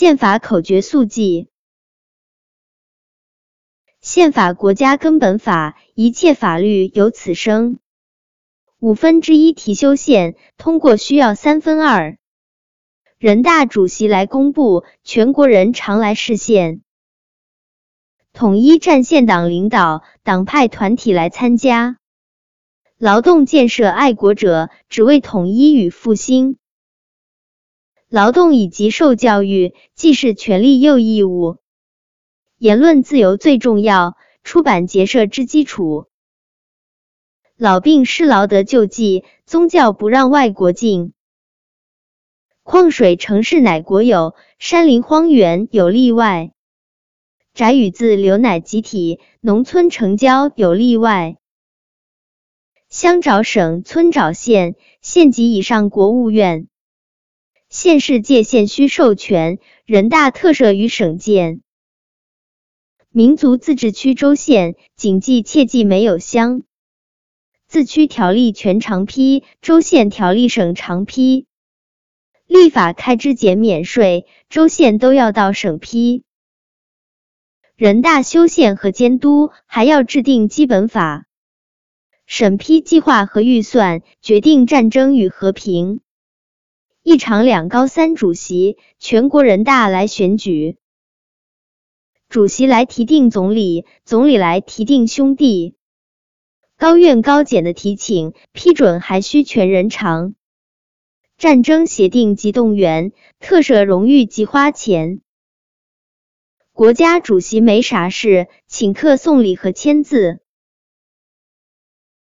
宪法口诀速记。宪法国家根本法，一切法律由此生。五分之一提修宪通过需要三分二，人大主席来公布，全国人常来视线。统一战线党领导，党派团体来参加。劳动建设爱国者，只为统一与复兴。劳动以及受教育，既是权利又义务。言论自由最重要，出版结社之基础。老病失劳得救济，宗教不让外国进。矿水城市乃国有，山林荒原有例外。宅宇自留乃集体，农村城郊有例外。乡找省，村找县，县级以上国务院。县市界限需授权，人大特赦于省建。民族自治区州县谨记切记没有乡。自区条例全长批，州县条例省长批。立法开支减免税，州县都要到省批。人大修宪和监督，还要制定基本法。审批计划和预算，决定战争与和平。一场两高三主席，全国人大来选举。主席来提定总理，总理来提定兄弟。高院高检的提请批准还需全人常。战争协定及动员，特赦荣誉及花钱。国家主席没啥事，请客送礼和签字。